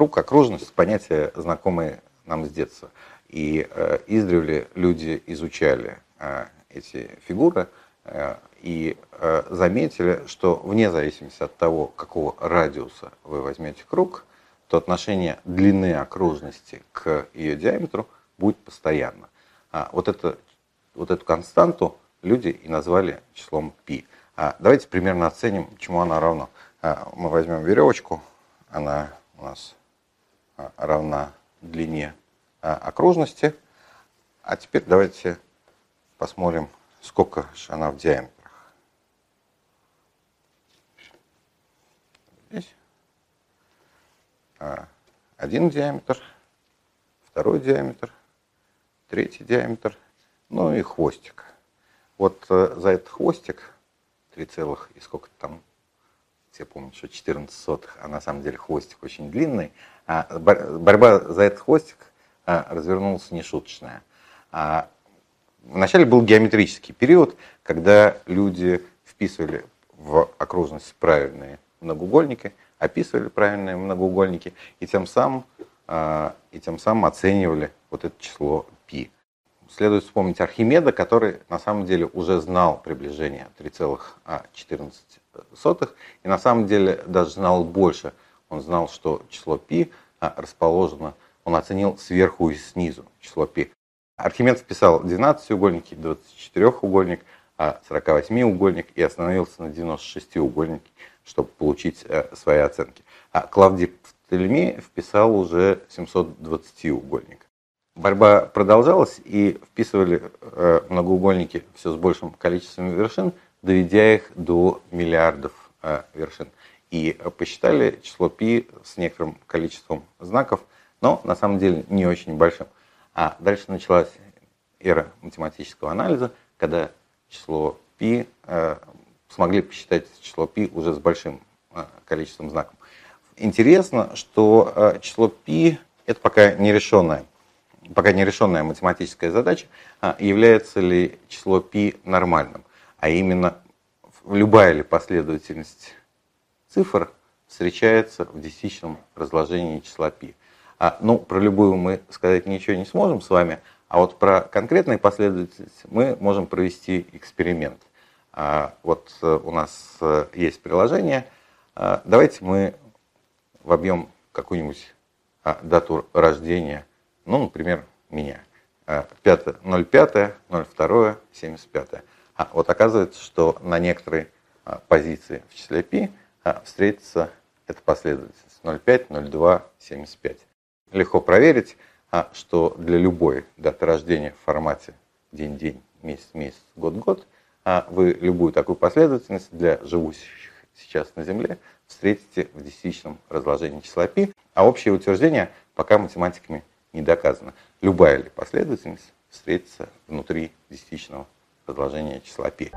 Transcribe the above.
Круг, окружность – понятие, знакомое нам с детства. И э, издревле люди изучали э, эти фигуры э, и э, заметили, что вне зависимости от того, какого радиуса вы возьмете круг, то отношение длины окружности к ее диаметру будет постоянно. А вот, это, вот эту константу люди и назвали числом π. А давайте примерно оценим, чему она равна. А, мы возьмем веревочку, она у нас равна длине а, окружности. А теперь давайте посмотрим, сколько же она в диаметрах. Здесь один диаметр, второй диаметр, третий диаметр, ну и хвостик. Вот э, за этот хвостик 3 целых и сколько там все помнят, что 14 сотых, а на самом деле хвостик очень длинный. А борьба за этот хвостик а, развернулась нешуточная. А вначале был геометрический период, когда люди вписывали в окружность правильные многоугольники, описывали правильные многоугольники и тем самым, а, и тем самым оценивали вот это число π. Следует вспомнить Архимеда, который на самом деле уже знал приближение 3,14 и на самом деле даже знал больше. Он знал, что число π а, расположено, он оценил сверху и снизу число π. Архимед вписал 12-угольники, 24-угольник, 48-угольник а, и остановился на 96-угольнике, чтобы получить э, свои оценки. А Клавдий Птолемей вписал уже 720-угольник. Борьба продолжалась и вписывали э, многоугольники все с большим количеством вершин, доведя их до миллиардов э, вершин. И посчитали число π с некоторым количеством знаков, но на самом деле не очень большим. А дальше началась эра математического анализа, когда число π э, смогли посчитать число π уже с большим э, количеством знаков. Интересно, что э, число π это пока нерешенная, пока нерешенная математическая задача, а является ли число π нормальным а именно любая ли последовательность цифр встречается в десятичном разложении числа π. А, ну, про любую мы сказать ничего не сможем с вами, а вот про конкретные последовательности мы можем провести эксперимент. А, вот э, у нас э, есть приложение. А, давайте мы вобьем какую-нибудь а, дату рождения, ну, например, меня. 05, 02, 75. А вот оказывается, что на некоторой а, позиции в числе π а, встретится эта последовательность 0,5, 0,2, 75. Легко проверить, а, что для любой даты рождения в формате день-день, месяц-месяц, год-год, вы любую такую последовательность для живущих сейчас на Земле встретите в десятичном разложении числа π, а общее утверждение пока математиками не доказано. Любая ли последовательность встретится внутри десятичного предложение числа π.